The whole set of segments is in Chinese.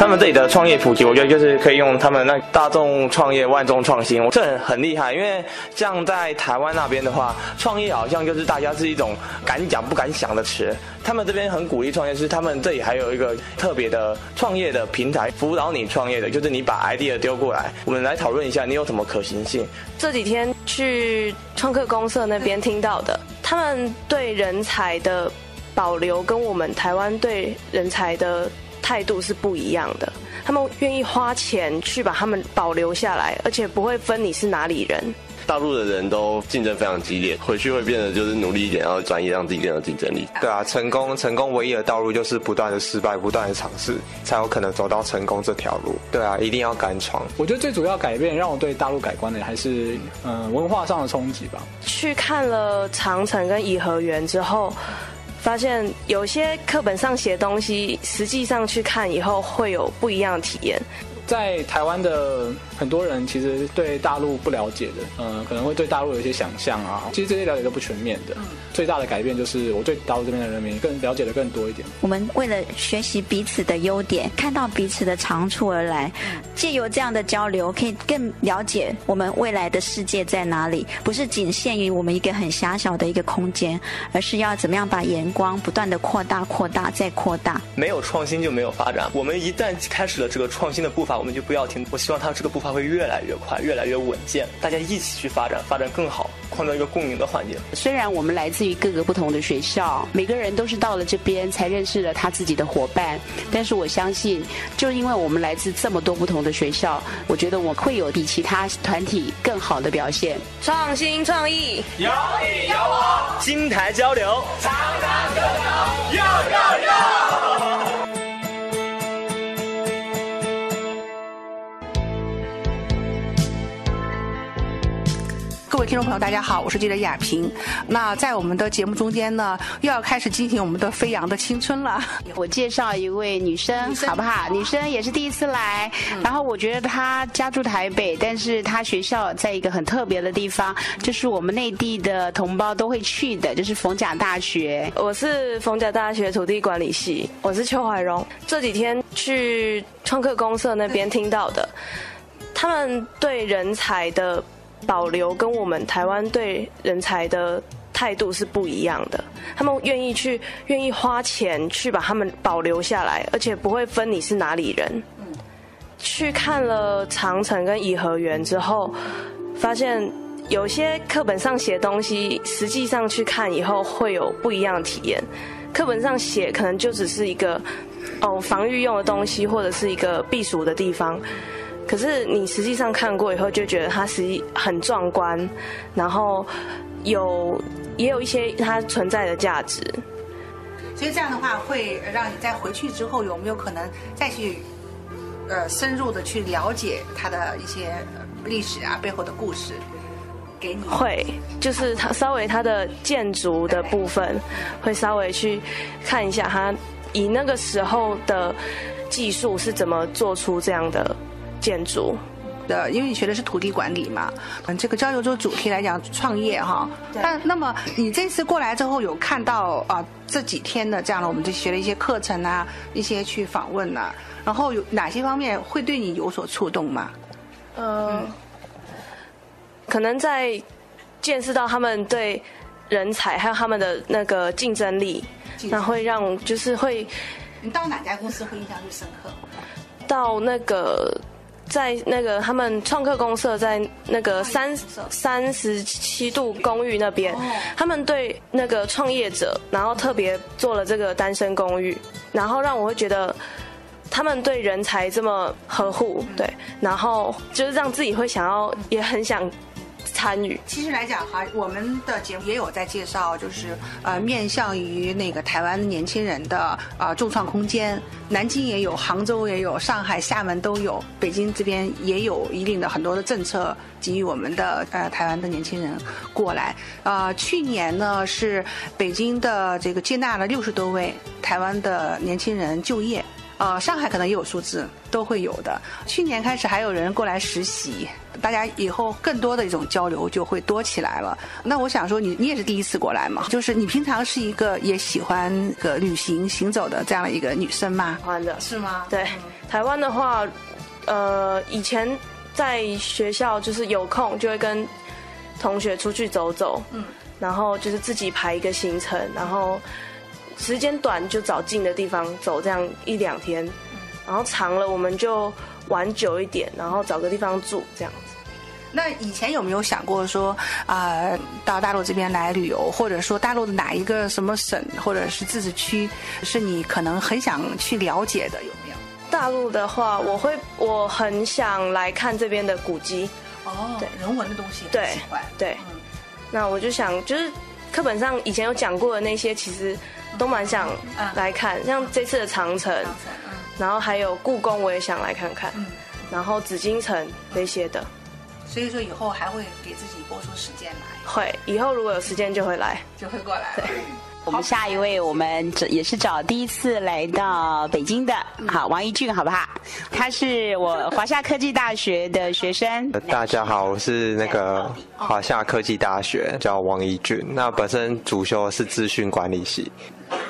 他们这里的创业普及，我觉得就是可以用他们那大众创业、万众创新，我这很很厉害。因为像在台湾那边的话，创业好像就是大家是一种敢讲不敢想的词。他们这边很鼓励创业，是他们这里还有一个特别的创业的平台，辅导你创业的，就是你把 idea 丢过来，我们来讨论一下你有什么可行性。这几天去创客公社那边听到的，他们对人才的保留跟我们台湾对人才的态度是不一样的。他们愿意花钱去把他们保留下来，而且不会分你是哪里人。大陆的人都竞争非常激烈，回去会变得就是努力一点，然后专业，让自己更有竞争力。对啊，成功成功唯一的道路就是不断的失败，不断的尝试，才有可能走到成功这条路。对啊，一定要敢闯。我觉得最主要改变让我对大陆改观的还是嗯文化上的冲击吧。去看了长城跟颐和园之后，发现有些课本上写的东西，实际上去看以后会有不一样的体验。在台湾的很多人其实对大陆不了解的，呃，可能会对大陆有一些想象啊。其实这些了解都不全面的。最大的改变就是我对大陆这边的人民更了解的更多一点。我们为了学习彼此的优点，看到彼此的长处而来，借由这样的交流，可以更了解我们未来的世界在哪里，不是仅限于我们一个很狭小的一个空间，而是要怎么样把眼光不断的扩大、扩大再扩大。没有创新就没有发展。我们一旦开始了这个创新的步伐，我们就不要停。我希望它这个步伐会越来越快，越来越稳健，大家一起去发展，发展更好，创造一个共赢的环境。虽然我们来自于各个不同的学校，每个人都是到了这边才认识了他自己的伙伴，但是我相信，就因为我们来自这么多不同的学校，我觉得我会有比其他团体更好的表现。创新创意，有你有我，金台交流，长长久久，众朋友，大家好，我是记者亚萍。那在我们的节目中间呢，又要开始进行我们的飞扬的青春了。我介绍一位女生，好不好？女生也是第一次来，然后我觉得她家住台北，但是她学校在一个很特别的地方，就是我们内地的同胞都会去的，就是逢甲大学。我是逢甲大学土地管理系，我是邱怀荣。这几天去创客公社那边听到的，他们对人才的。保留跟我们台湾对人才的态度是不一样的，他们愿意去愿意花钱去把他们保留下来，而且不会分你是哪里人。去看了长城跟颐和园之后，发现有些课本上写东西，实际上去看以后会有不一样的体验。课本上写可能就只是一个哦防御用的东西，或者是一个避暑的地方。可是你实际上看过以后，就觉得它实际很壮观，然后有也有一些它存在的价值。所以这样的话，会让你在回去之后有没有可能再去呃深入的去了解它的一些历史啊背后的故事？给你会就是它稍微它的建筑的部分，会稍微去看一下它以那个时候的技术是怎么做出这样的。建筑的，因为你学的是土地管理嘛，嗯，这个交流周主题来讲创业哈。那那么你这次过来之后有看到啊这几天的这样的我们就学了一些课程啊，一些去访问啊，然后有哪些方面会对你有所触动吗？嗯，可能在见识到他们对人才还有他们的那个竞争力，那会让就是会。你到哪家公司会印象最深刻？到那个。在那个他们创客公社在那个三三十七度公寓那边，他们对那个创业者，然后特别做了这个单身公寓，然后让我会觉得他们对人才这么呵护，对，然后就是让自己会想要，也很想。参与，其实来讲哈，我们的节目也有在介绍，就是呃，面向于那个台湾年轻人的啊，众创空间。南京也有，杭州也有，上海、厦门都有，北京这边也有一定的很多的政策给予我们的呃台湾的年轻人过来。啊，去年呢是北京的这个接纳了六十多位台湾的年轻人就业。呃，上海可能也有数字，都会有的。去年开始还有人过来实习，大家以后更多的一种交流就会多起来了。那我想说，你你也是第一次过来嘛？就是你平常是一个也喜欢个旅行行走的这样的一个女生吗？喜欢的，是吗？对，台湾的话，呃，以前在学校就是有空就会跟同学出去走走，嗯，然后就是自己排一个行程，然后时间短就找近的地方走，这样一两天，然后长了我们就玩久一点，然后找个地方住这样子。那以前有没有想过说啊、到大陆这边来旅游，或者说大陆的哪一个什么省或者是自治区是你可能很想去了解的？有没有？大陆的话，我会我很想来看这边的古迹，哦，对人文的东西对很喜欢。对，嗯那我就想，就是课本上以前有讲过的那些，其实都蛮想嗯。来看，像这次的长城，然后还有故宫，我也想来看看，嗯，然后紫禁城那些的，所以说以后还会给自己播出时间来，会以后如果有时间就会来。就会过来了。我们下一位，我们这也是找第一次来到北京的，好，王一俊，好不好？他是我华夏科技大学的学生。呃大家好，我是那个华夏科技大学，叫王一俊。那本身主修的是资讯管理系。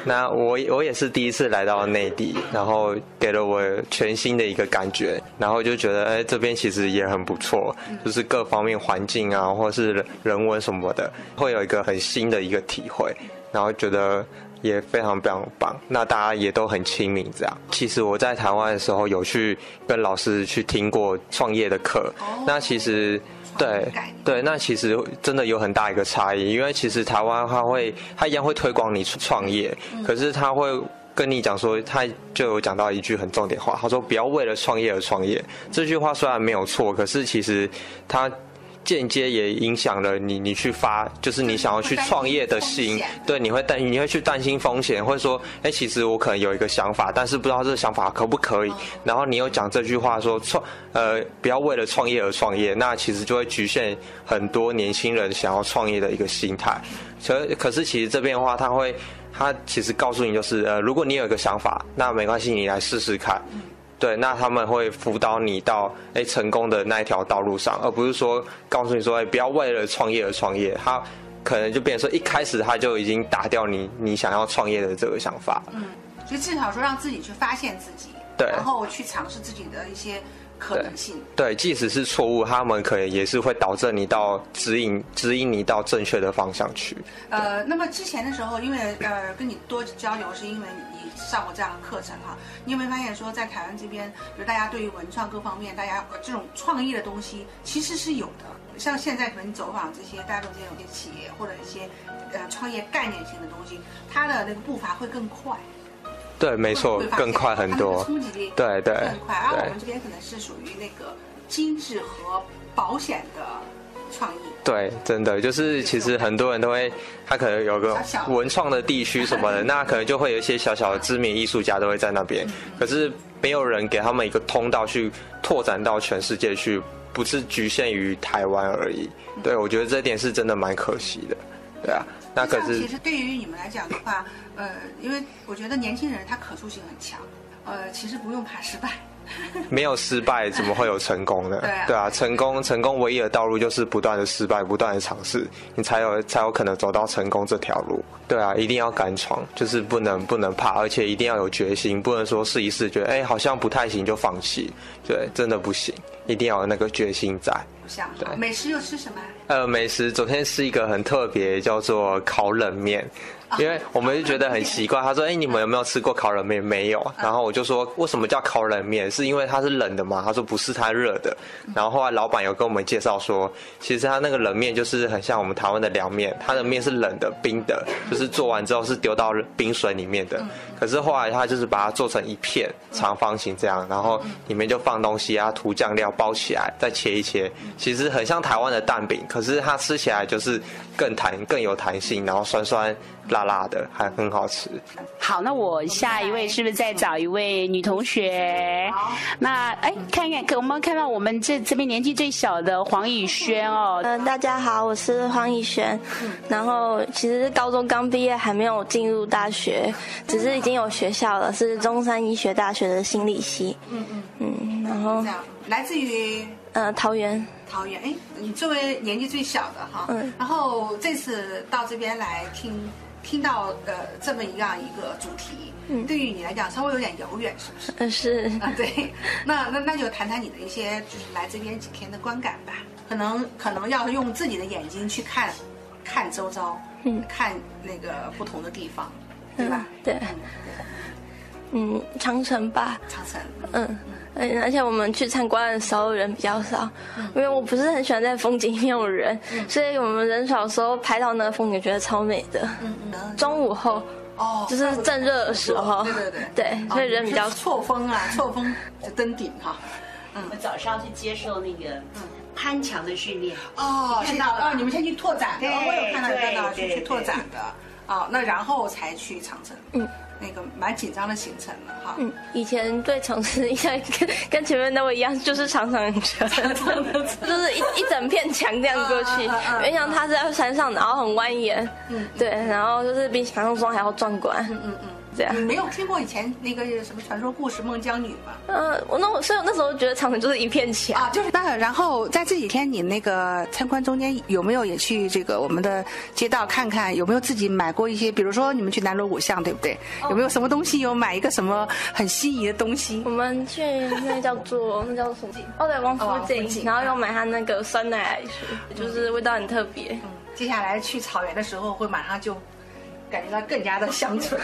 那我我也是第一次来到内地，然后给了我全新的一个感觉，然后就觉得哎，这边其实也很不错，就是各方面环境啊，或是人人文什么的，会有一个很新的一个体会，然后觉得也非常非常棒。那大家也都很亲民，这样。其实我在台湾的时候有去跟老师去听过创业的课，那其实。对对，那其实真的有很大一个差异，因为其实台湾它会，它一样会推广你创业，可是它会跟你讲说，他就有讲到一句很重点话，他说不要为了创业而创业。这句话虽然没有错，可是其实它间接也影响了你，你去发，就是你想要去创业的心，对，你会担，你会去担心风险，或者说，哎，其实我可能有一个想法，但是不知道这个想法可不可以。然后你又讲这句话说创，呃，不要为了创业而创业，那其实就会局限很多年轻人想要创业的一个心态。可可是其实这边的话，他会，他其实告诉你就是，呃，如果你有一个想法，那没关系，你来试试看。对，那他们会辅导你到哎成功的那一条道路上，而不是说告诉你说哎不要为了创业而创业，他可能就变成说一开始他就已经打掉你你想要创业的这个想法。嗯，所以至少说让自己去发现自己，对然后去尝试自己的一些可能性。对，即使是错误，他们可能也是会导致你到指引指引你到正确的方向去。呃，那么之前的时候，因为呃跟你多交流，是因为你上过这样的课程哈，你有没有发现说在台湾这边，比如大家对于文创各方面，大家呃这种创意的东西其实是有的。像现在可能走访这些大众这种一些企业或者一些呃创业概念性的东西，它的那个步伐会更快。对，没错更快很多。冲击力对对更快。而我们这边可能是属于那个精致和保险的创意。对，真的就是其实很多人都会，他可能有个文创的地区什么的，那可能就会有一些小小的知名艺术家都会在那边，可是没有人给他们一个通道去拓展到全世界去，不是局限于台湾而已。对，我觉得这点是真的蛮可惜的。对啊，那可是其实对于你们来讲的话，呃，因为我觉得年轻人他可塑性很强，呃，其实不用怕失败。没有失败，怎么会有成功呢？对啊成功成功唯一的道路就是不断的失败，不断的尝试，你才有才有可能走到成功这条路。对啊，一定要敢闯，就是不能不能怕，而且一定要有决心，不能说试一试觉得哎好像不太行就放弃，对，真的不行，一定要有那个决心在。不像对美食又吃什么？呃，美食昨天是一个很特别，叫做烤冷面。因为我们就觉得很奇怪，他说：“哎，你们有没有吃过烤冷面？”没有。然后我就说：“为什么叫烤冷面？是因为它是冷的吗？”他说：“不是，它热的。”然后后来老板有跟我们介绍说，其实他那个冷面就是很像我们台湾的凉面，它的面是冷的、冰的，就是做完之后是丢到冰水里面的。可是后来他就是把它做成一片长方形这样，然后里面就放东西啊，涂酱料包起来，再切一切，其实很像台湾的蛋饼，可是它吃起来就是更弹、更有弹性，然后酸酸辣辣辣的，还很好吃。好，那我下一位是不是再找一位女同学？那哎，看看，可我们看到我们这这边年纪最小的黄以轩哦。嗯，大家好，我是黄以轩。然后其实高中刚毕业，还没有进入大学，只是已经有学校了，是中山医学大学的心理系。嗯嗯嗯，然后来自于呃桃园。桃园，哎，你作为年纪最小的哈，嗯，然后这次到这边来听。听到呃这么一样一个主题，嗯，对于你来讲稍微有点遥远，是不是？嗯，是啊，对。那那那就谈谈你的一些就是来这边几天的观感吧。可能可能要用自己的眼睛去看，看周遭，嗯，看那个不同的地方，对吧？对。嗯，长城吧。长城。嗯。嗯，而且我们去参观的时候人比较少，因为我不是很喜欢在风景里面有人，所以我们人少的时候拍到那个风景，觉得超美的。嗯嗯。中午后，哦，就是正热的时候。对对对。对，所以人比较错峰啊，错峰就登顶哈。嗯。我早上去接受那个攀墙的训练。哦，看到了哦，你们先去拓展，我有看到看到去去拓展的。哦，那然后才去长城。嗯。那个蛮紧张的行程了哈。嗯，以前对城市印象跟跟前面那位一样，就是长城车，就是一一整片墙这样过去。没想到它是在山上，然后很蜿蜒。嗯，对，然后就是比想象中还要壮观。嗯嗯嗯。你没有听过以前那个什么传说故事《孟姜女》吗？嗯，我那我所以我那时候觉得长城就是一片墙啊，就是那然后在这几天你那个参观中间有没有也去这个我们的街道看看？有没有自己买过一些？比如说你们去南锣鼓巷对不对？有没有什么东西有买一个什么很心仪的东西？我们去那叫做那叫做什么？哦对，王府井，然后又买他那个酸奶来吃，就是味道很特别。嗯，接下来去草原的时候会马上就。感觉到更加的乡村，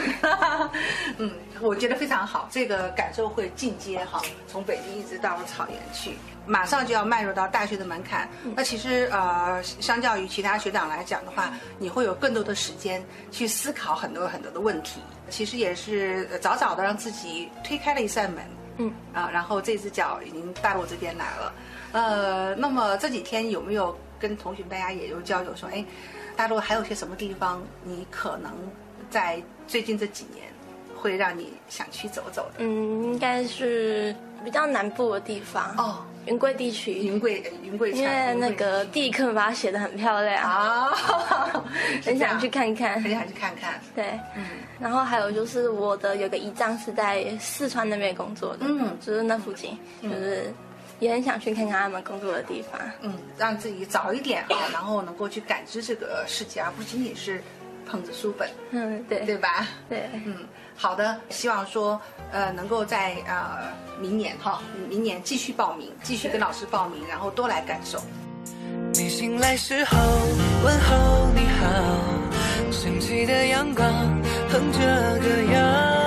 嗯，我觉得非常好，这个感受会进阶哈，从北京一直到草原去，马上就要迈入到大学的门槛。那其实呃，相较于其他学长来讲的话，你会有更多的时间去思考很多很多的问题。其实也是早早的让自己推开了一扇门，嗯啊，然后这只脚已经大陆这边来了。呃，那么这几天有没有跟同学大家也有交流说，哎？大陆还有些什么地方，你可能在最近这几年会让你想去走走的？嗯，应该是比较南部的地方哦，云贵地区。云贵，云贵，因为那个地课把它写的很漂亮啊，很想去看看，很想去看看。对，嗯，然后还有就是我的有个姨丈是在四川那边工作的，嗯，就是那附近，就是。也很想去看看他们工作的地方，嗯，让自己早一点啊，然后能够去感知这个世界，而不仅仅是捧着书本，嗯，对，对吧？对，嗯，好的，希望说，呃，能够在呃明年哈，明年继续报名，继续跟老师报名，然后多来感受。你醒来时候问候你好，升起的阳光哼着歌谣。